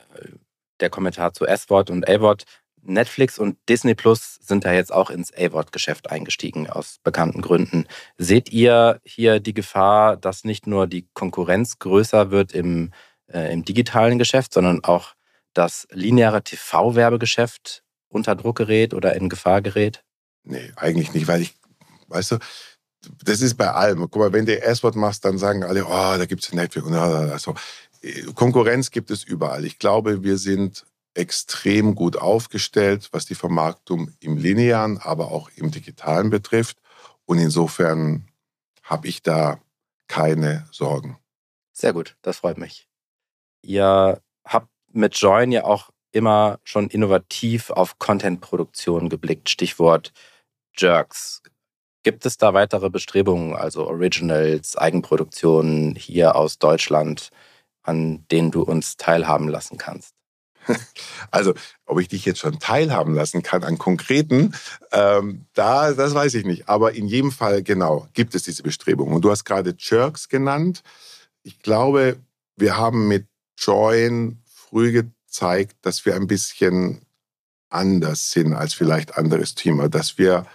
der Kommentar zu S-Wort und A-Wort. Netflix und Disney Plus sind da jetzt auch ins A-Wort-Geschäft eingestiegen, aus bekannten Gründen. Seht ihr hier die Gefahr, dass nicht nur die Konkurrenz größer wird im, äh, im digitalen Geschäft, sondern auch das lineare TV-Werbegeschäft unter Druck gerät oder in Gefahr gerät?
Nee, eigentlich nicht, weil ich, weißt du, das ist bei allem. Guck mal, wenn du S-Wort machst, dann sagen alle, oh, da gibt es Netflix. Und also, Konkurrenz gibt es überall. Ich glaube, wir sind extrem gut aufgestellt, was die Vermarktung im linearen, aber auch im digitalen betrifft. Und insofern habe ich da keine Sorgen.
Sehr gut, das freut mich. Ihr habt mit Join ja auch immer schon innovativ auf Content-Produktion geblickt. Stichwort Jerks. Gibt es da weitere Bestrebungen, also Originals, Eigenproduktionen hier aus Deutschland, an denen du uns teilhaben lassen kannst?
Also, ob ich dich jetzt schon teilhaben lassen kann an konkreten, ähm, da, das weiß ich nicht. Aber in jedem Fall, genau, gibt es diese Bestrebungen. Und du hast gerade Jerks genannt. Ich glaube, wir haben mit Join früh gezeigt, dass wir ein bisschen anders sind als vielleicht anderes Thema, dass wir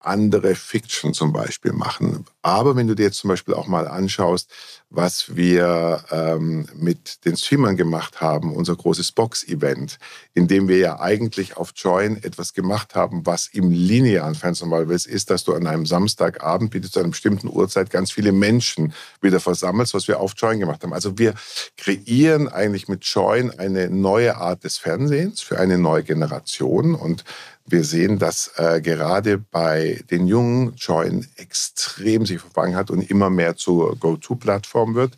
andere Fiction zum Beispiel machen. Aber wenn du dir jetzt zum Beispiel auch mal anschaust, was wir ähm, mit den Streamern gemacht haben, unser großes Box-Event, in dem wir ja eigentlich auf Join etwas gemacht haben, was im linearen Fernsehen mal ist, dass du an einem Samstagabend bitte zu einer bestimmten Uhrzeit ganz viele Menschen wieder versammelst, was wir auf Join gemacht haben. Also wir kreieren eigentlich mit Join eine neue Art des Fernsehens für eine neue Generation und wir sehen, dass äh, gerade bei den Jungen Join extrem sich verfangen hat und immer mehr zur Go-To-Plattform wird,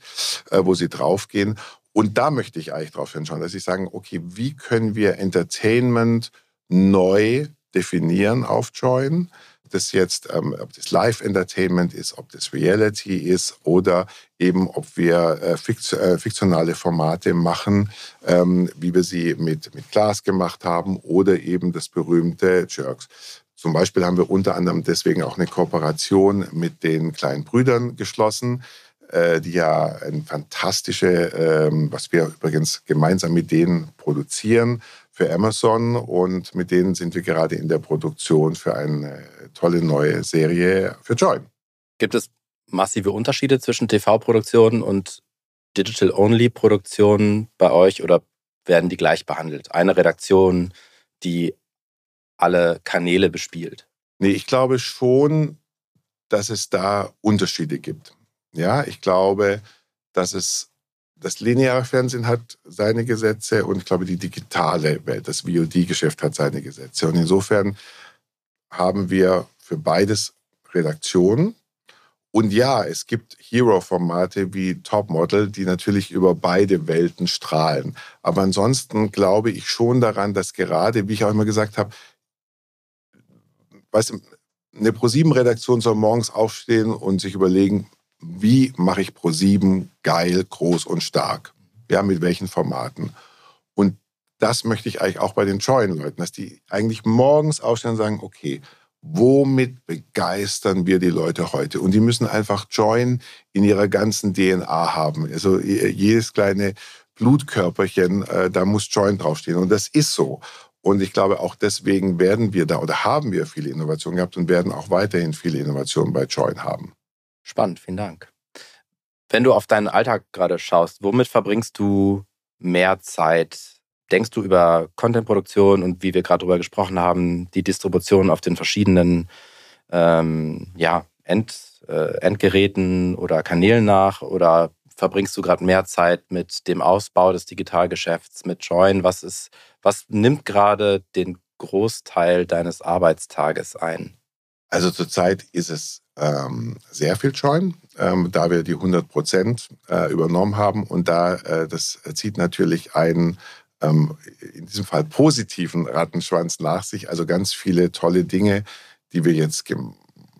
äh, wo sie draufgehen. Und da möchte ich eigentlich drauf hinschauen, dass ich sage, okay, wie können wir Entertainment neu definieren auf Join? das jetzt, ähm, ob das Live-Entertainment ist, ob das Reality ist oder eben, ob wir äh, äh, fiktionale Formate machen, ähm, wie wir sie mit, mit Glas gemacht haben oder eben das berühmte Jerks. Zum Beispiel haben wir unter anderem deswegen auch eine Kooperation mit den kleinen Brüdern geschlossen, äh, die ja ein fantastische, ähm, was wir übrigens gemeinsam mit denen produzieren, für Amazon und mit denen sind wir gerade in der Produktion für eine tolle neue Serie für Join.
Gibt es massive Unterschiede zwischen TV-Produktionen und Digital-Only-Produktionen bei euch oder werden die gleich behandelt? Eine Redaktion, die alle Kanäle bespielt?
Nee, ich glaube schon, dass es da Unterschiede gibt. Ja, ich glaube, dass es das lineare Fernsehen hat seine Gesetze und ich glaube, die digitale Welt, das VOD-Geschäft hat seine Gesetze. Und insofern haben wir für beides Redaktionen. Und ja, es gibt Hero-Formate wie Topmodel, die natürlich über beide Welten strahlen. Aber ansonsten glaube ich schon daran, dass gerade, wie ich auch immer gesagt habe, weißt du, eine ProSieben-Redaktion soll morgens aufstehen und sich überlegen, wie mache ich Pro7 geil, groß und stark? Ja, mit welchen Formaten? Und das möchte ich eigentlich auch bei den Join-Leuten, dass die eigentlich morgens aufstehen und sagen, okay, womit begeistern wir die Leute heute? Und die müssen einfach Join in ihrer ganzen DNA haben. Also jedes kleine Blutkörperchen, äh, da muss Join draufstehen. Und das ist so. Und ich glaube, auch deswegen werden wir da oder haben wir viele Innovationen gehabt und werden auch weiterhin viele Innovationen bei Join haben.
Spannend, vielen Dank. Wenn du auf deinen Alltag gerade schaust, womit verbringst du mehr Zeit? Denkst du über Contentproduktion und wie wir gerade darüber gesprochen haben, die Distribution auf den verschiedenen ähm, ja, End, äh, Endgeräten oder Kanälen nach? Oder verbringst du gerade mehr Zeit mit dem Ausbau des Digitalgeschäfts, mit Join? Was, ist, was nimmt gerade den Großteil deines Arbeitstages ein?
Also zurzeit ist es ähm, sehr viel Join, ähm, da wir die 100 Prozent äh, übernommen haben. Und da, äh, das zieht natürlich einen ähm, in diesem Fall positiven Rattenschwanz nach sich. Also ganz viele tolle Dinge, die wir jetzt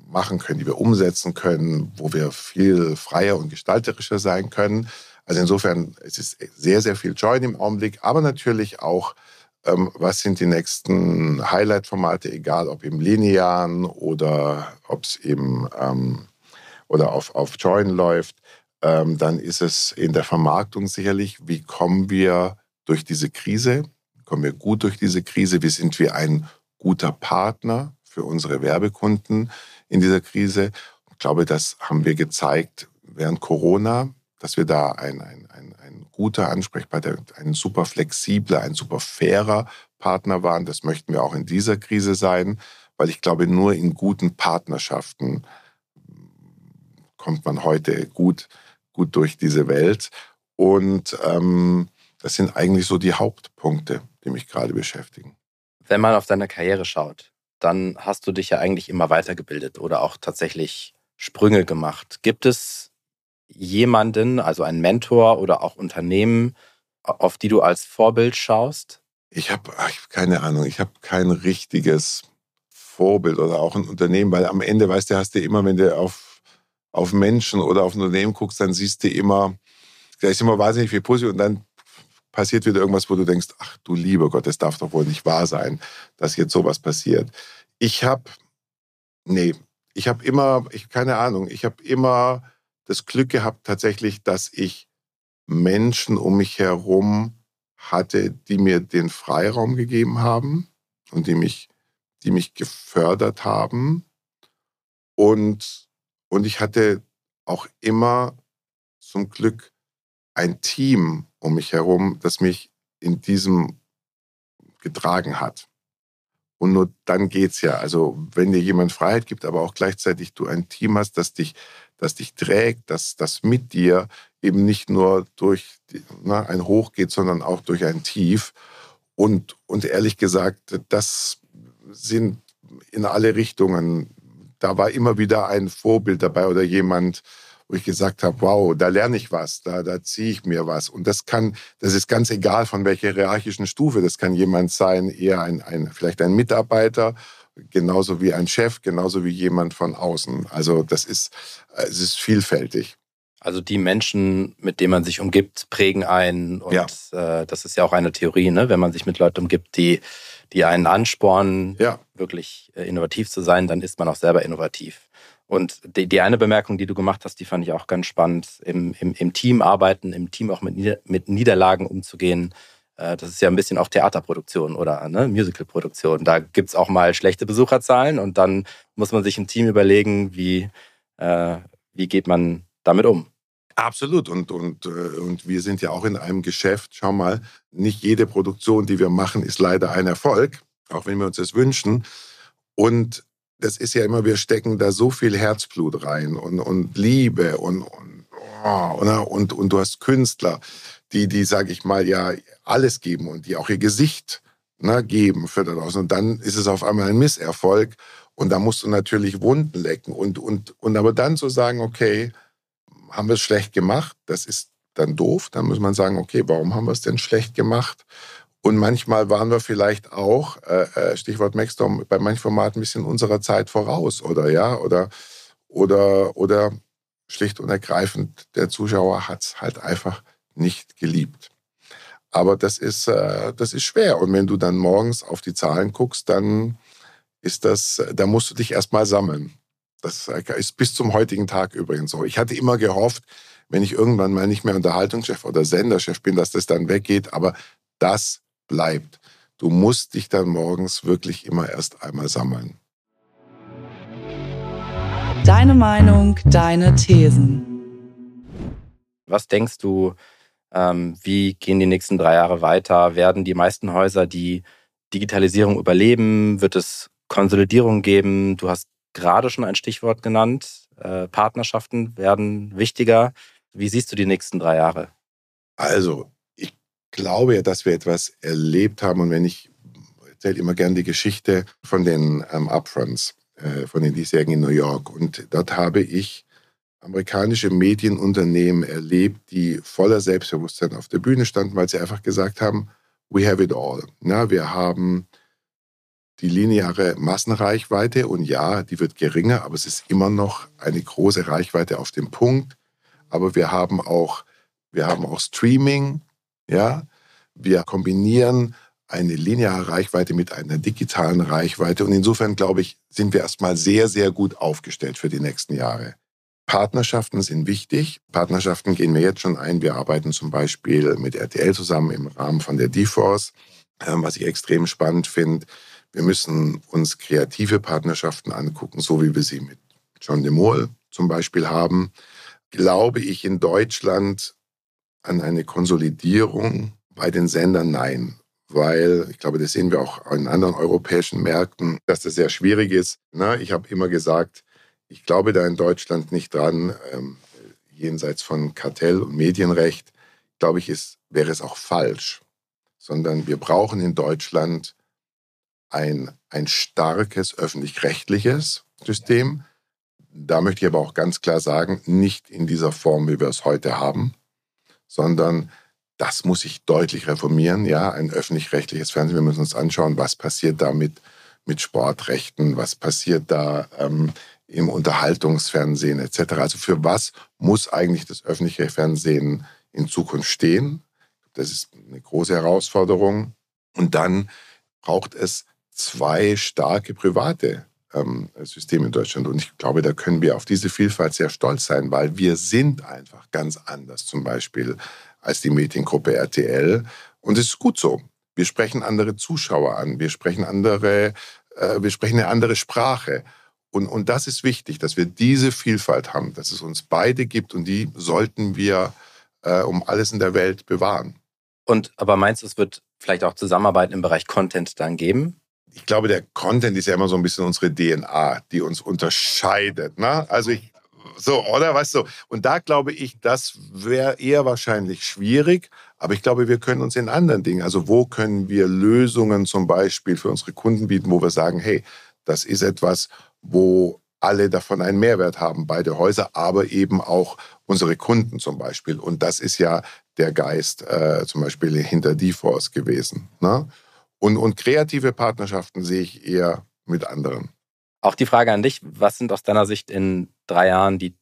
machen können, die wir umsetzen können, wo wir viel freier und gestalterischer sein können. Also insofern, es ist sehr, sehr viel Join im Augenblick, aber natürlich auch was sind die nächsten Highlight-Formate, egal ob im Linearen oder ob es eben ähm, oder auf, auf Join läuft. Ähm, dann ist es in der Vermarktung sicherlich, wie kommen wir durch diese Krise? Kommen wir gut durch diese Krise? Wie sind wir ein guter Partner für unsere Werbekunden in dieser Krise? Ich glaube, das haben wir gezeigt während Corona, dass wir da ein, ein guter Ansprechpartner, ein super flexibler, ein super fairer Partner waren. Das möchten wir auch in dieser Krise sein, weil ich glaube, nur in guten Partnerschaften kommt man heute gut, gut durch diese Welt. Und ähm, das sind eigentlich so die Hauptpunkte. die mich gerade beschäftigen.
Wenn man auf deine Karriere schaut, dann hast du dich ja eigentlich immer weitergebildet oder auch tatsächlich Sprünge gemacht. Gibt es jemanden, also einen Mentor oder auch Unternehmen, auf die du als Vorbild schaust?
Ich habe keine Ahnung, ich habe kein richtiges Vorbild oder auch ein Unternehmen, weil am Ende, weißt du, hast du immer, wenn du auf, auf Menschen oder auf ein Unternehmen guckst, dann siehst du immer, da ist immer wahnsinnig viel Positiv und dann passiert wieder irgendwas, wo du denkst, ach du lieber Gott, das darf doch wohl nicht wahr sein, dass jetzt sowas passiert. Ich habe, nee, ich habe immer, ich keine Ahnung, ich habe immer das Glück gehabt tatsächlich, dass ich Menschen um mich herum hatte, die mir den Freiraum gegeben haben und die mich, die mich gefördert haben. Und, und ich hatte auch immer zum Glück ein Team um mich herum, das mich in diesem getragen hat. Und nur dann geht's ja. Also wenn dir jemand Freiheit gibt, aber auch gleichzeitig du ein Team hast, das dich, das dich trägt, das, das mit dir eben nicht nur durch na, ein Hoch geht, sondern auch durch ein Tief. Und, und ehrlich gesagt, das sind in alle Richtungen. Da war immer wieder ein Vorbild dabei oder jemand, wo ich gesagt habe, wow, da lerne ich was, da, da ziehe ich mir was. Und das kann, das ist ganz egal von welcher hierarchischen Stufe. Das kann jemand sein, eher ein, ein vielleicht ein Mitarbeiter, genauso wie ein Chef, genauso wie jemand von außen. Also das ist, es ist vielfältig.
Also die Menschen, mit denen man sich umgibt, prägen einen. Und ja. äh, das ist ja auch eine Theorie, ne? wenn man sich mit Leuten umgibt, die, die einen anspornen, ja. wirklich äh, innovativ zu sein, dann ist man auch selber innovativ. Und die, die eine Bemerkung, die du gemacht hast, die fand ich auch ganz spannend. Im, im, im Team arbeiten, im Team auch mit, Nieder mit Niederlagen umzugehen. Äh, das ist ja ein bisschen auch Theaterproduktion oder ne, Musicalproduktion. Da gibt es auch mal schlechte Besucherzahlen und dann muss man sich im Team überlegen, wie, äh, wie geht man damit um.
Absolut. Und, und, äh, und wir sind ja auch in einem Geschäft. Schau mal, nicht jede Produktion, die wir machen, ist leider ein Erfolg, auch wenn wir uns das wünschen. Und das ist ja immer, wir stecken da so viel Herzblut rein und, und Liebe und, und, oh, und, und du hast Künstler, die, die, sag ich mal, ja alles geben und die auch ihr Gesicht ne, geben für daraus. Und dann ist es auf einmal ein Misserfolg und da musst du natürlich Wunden lecken und, und, und aber dann zu sagen, okay, haben wir es schlecht gemacht, das ist dann doof, dann muss man sagen, okay, warum haben wir es denn schlecht gemacht? Und manchmal waren wir vielleicht auch, äh, äh, Stichwort Maxstorm, bei manchen Formaten ein bisschen unserer Zeit voraus, oder ja, oder, oder, oder schlicht und ergreifend, der Zuschauer hat es halt einfach nicht geliebt. Aber das ist, äh, das ist schwer. Und wenn du dann morgens auf die Zahlen guckst, dann ist das, da musst du dich erstmal sammeln. Das ist bis zum heutigen Tag übrigens so. Ich hatte immer gehofft, wenn ich irgendwann mal nicht mehr Unterhaltungschef oder Senderchef bin, dass das dann weggeht. Aber das bleibt. Du musst dich dann morgens wirklich immer erst einmal sammeln.
Deine Meinung, deine Thesen.
Was denkst du, ähm, wie gehen die nächsten drei Jahre weiter? Werden die meisten Häuser die Digitalisierung überleben? Wird es Konsolidierung geben? Du hast gerade schon ein Stichwort genannt. Äh, Partnerschaften werden wichtiger. Wie siehst du die nächsten drei Jahre?
Also, glaube ja, dass wir etwas erlebt haben. Und wenn ich erzähle immer gerne die Geschichte von den ähm, Upfronts, äh, von den diesjährigen in New York. Und dort habe ich amerikanische Medienunternehmen erlebt, die voller Selbstbewusstsein auf der Bühne standen, weil sie einfach gesagt haben, we have it all. Na, wir haben die lineare Massenreichweite und ja, die wird geringer, aber es ist immer noch eine große Reichweite auf dem Punkt. Aber wir haben auch, wir haben auch Streaming, ja, wir kombinieren eine lineare Reichweite mit einer digitalen Reichweite. Und insofern, glaube ich, sind wir erstmal sehr, sehr gut aufgestellt für die nächsten Jahre. Partnerschaften sind wichtig. Partnerschaften gehen wir jetzt schon ein. Wir arbeiten zum Beispiel mit RTL zusammen im Rahmen von der DForce, ähm, was ich extrem spannend finde. Wir müssen uns kreative Partnerschaften angucken, so wie wir sie mit John de Mol zum Beispiel haben. Glaube ich in Deutschland an eine Konsolidierung bei den Sendern? Nein. Weil ich glaube, das sehen wir auch in anderen europäischen Märkten, dass das sehr schwierig ist. Na, ich habe immer gesagt, ich glaube da in Deutschland nicht dran, ähm, jenseits von Kartell- und Medienrecht, glaube ich, ist, wäre es auch falsch, sondern wir brauchen in Deutschland ein, ein starkes öffentlich-rechtliches System. Da möchte ich aber auch ganz klar sagen, nicht in dieser Form, wie wir es heute haben, sondern das muss sich deutlich reformieren. Ja, ein öffentlich-rechtliches Fernsehen. Wir müssen uns anschauen, was passiert da mit, mit Sportrechten, was passiert da ähm, im Unterhaltungsfernsehen etc. Also für was muss eigentlich das öffentliche Fernsehen in Zukunft stehen? Das ist eine große Herausforderung. Und dann braucht es zwei starke private ähm, Systeme in Deutschland. Und ich glaube, da können wir auf diese Vielfalt sehr stolz sein, weil wir sind einfach ganz anders zum Beispiel als die Mediengruppe RTL. Und es ist gut so. Wir sprechen andere Zuschauer an, wir sprechen andere, äh, wir sprechen eine andere Sprache. Und, und das ist wichtig, dass wir diese Vielfalt haben, dass es uns beide gibt und die sollten wir äh, um alles in der Welt bewahren.
Und aber meinst du, es wird vielleicht auch Zusammenarbeit im Bereich Content dann geben?
Ich glaube, der Content ist ja immer so ein bisschen unsere DNA, die uns unterscheidet. Ne? Also ich, so, oder? Weißt du? Und da glaube ich, das wäre eher wahrscheinlich schwierig. Aber ich glaube, wir können uns in anderen Dingen, also wo können wir Lösungen zum Beispiel für unsere Kunden bieten, wo wir sagen, hey, das ist etwas, wo alle davon einen Mehrwert haben, beide Häuser, aber eben auch unsere Kunden zum Beispiel. Und das ist ja der Geist äh, zum Beispiel hinter DeForce gewesen. Ne? Und, und kreative Partnerschaften sehe ich eher mit anderen.
Auch die Frage an dich, was sind aus deiner Sicht in drei Jahren die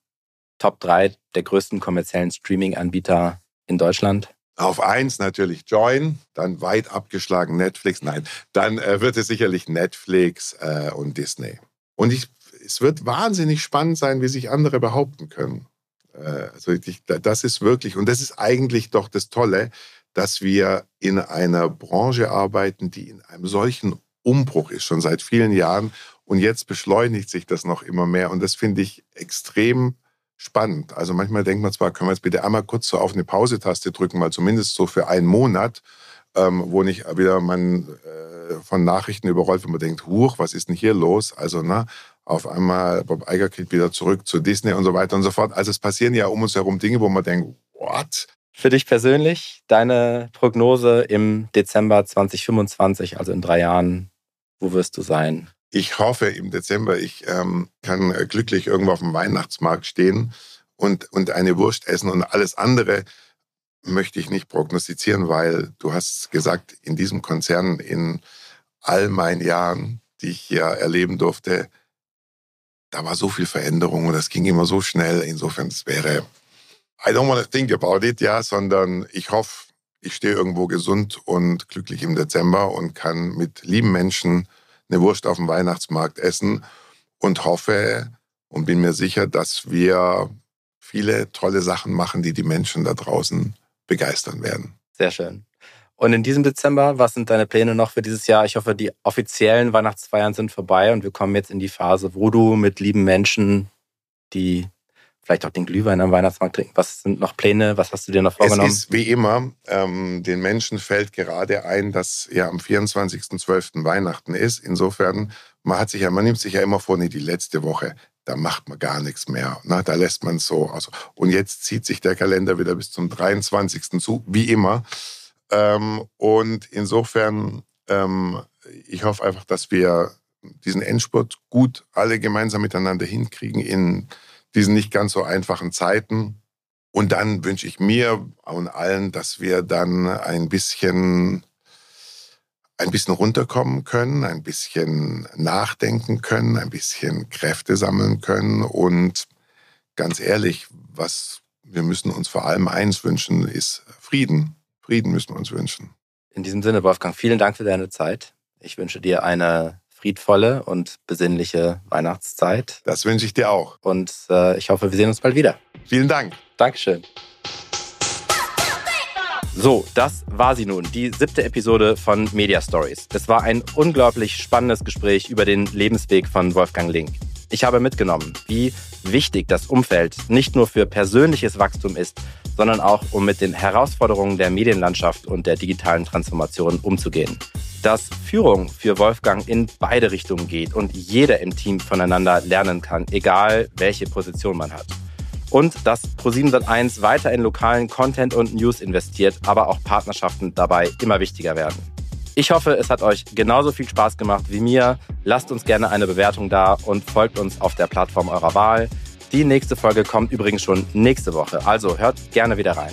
Top drei der größten kommerziellen Streaming-Anbieter in Deutschland?
Auf eins natürlich Join, dann weit abgeschlagen Netflix. Nein, dann äh, wird es sicherlich Netflix äh, und Disney. Und ich, es wird wahnsinnig spannend sein, wie sich andere behaupten können. Äh, also ich, das ist wirklich, und das ist eigentlich doch das Tolle, dass wir in einer Branche arbeiten, die in einem solchen Umbruch ist, schon seit vielen Jahren. Und jetzt beschleunigt sich das noch immer mehr. Und das finde ich extrem spannend. Also manchmal denkt man zwar, können wir jetzt bitte einmal kurz so auf eine Pause-Taste drücken, mal zumindest so für einen Monat, ähm, wo nicht wieder man äh, von Nachrichten überrollt, wo man denkt, huch, was ist denn hier los? Also, na, auf einmal Bob Iger geht wieder zurück zu Disney und so weiter und so fort. Also es passieren ja um uns herum Dinge, wo man denkt, what?
Für dich persönlich, deine Prognose im Dezember 2025, also in drei Jahren, wo wirst du sein?
Ich hoffe im Dezember, ich ähm, kann glücklich irgendwo auf dem Weihnachtsmarkt stehen und, und eine Wurst essen und alles andere möchte ich nicht prognostizieren, weil du hast gesagt, in diesem Konzern in all meinen Jahren, die ich hier erleben durfte, da war so viel Veränderung und das ging immer so schnell. Insofern, es wäre, I don't want to think about it, ja, sondern ich hoffe, ich stehe irgendwo gesund und glücklich im Dezember und kann mit lieben Menschen eine Wurst auf dem Weihnachtsmarkt essen und hoffe und bin mir sicher, dass wir viele tolle Sachen machen, die die Menschen da draußen begeistern werden.
Sehr schön. Und in diesem Dezember, was sind deine Pläne noch für dieses Jahr? Ich hoffe, die offiziellen Weihnachtsfeiern sind vorbei und wir kommen jetzt in die Phase, wo du mit lieben Menschen, die vielleicht auch den Glühwein am Weihnachtsmarkt trinken. Was sind noch Pläne? Was hast du dir noch vorgenommen?
Es ist wie immer, ähm, den Menschen fällt gerade ein, dass ja am 24.12. Weihnachten ist. Insofern, man hat sich ja, man nimmt sich ja immer vor, nee, die letzte Woche, da macht man gar nichts mehr. Na, da lässt man es so. Also, und jetzt zieht sich der Kalender wieder bis zum 23. zu, wie immer. Ähm, und insofern, ähm, ich hoffe einfach, dass wir diesen Endspurt gut alle gemeinsam miteinander hinkriegen in diesen nicht ganz so einfachen Zeiten. Und dann wünsche ich mir und allen, dass wir dann ein bisschen, ein bisschen runterkommen können, ein bisschen nachdenken können, ein bisschen Kräfte sammeln können. Und ganz ehrlich, was wir müssen uns vor allem eins wünschen, ist Frieden. Frieden müssen wir uns wünschen.
In diesem Sinne, Wolfgang, vielen Dank für deine Zeit. Ich wünsche dir eine friedvolle und besinnliche Weihnachtszeit.
Das wünsche ich dir auch.
Und äh, ich hoffe, wir sehen uns bald wieder.
Vielen Dank.
Dankeschön. So, das war sie nun, die siebte Episode von Media Stories. Es war ein unglaublich spannendes Gespräch über den Lebensweg von Wolfgang Link. Ich habe mitgenommen, wie wichtig das Umfeld nicht nur für persönliches Wachstum ist, sondern auch um mit den Herausforderungen der Medienlandschaft und der digitalen Transformation umzugehen. Dass Führung für Wolfgang in beide Richtungen geht und jeder im Team voneinander lernen kann, egal welche Position man hat. und dass Pro701 weiter in lokalen Content und News investiert, aber auch Partnerschaften dabei immer wichtiger werden. Ich hoffe, es hat euch genauso viel Spaß gemacht wie mir. Lasst uns gerne eine Bewertung da und folgt uns auf der Plattform eurer Wahl. Die nächste Folge kommt übrigens schon nächste Woche, also hört gerne wieder rein.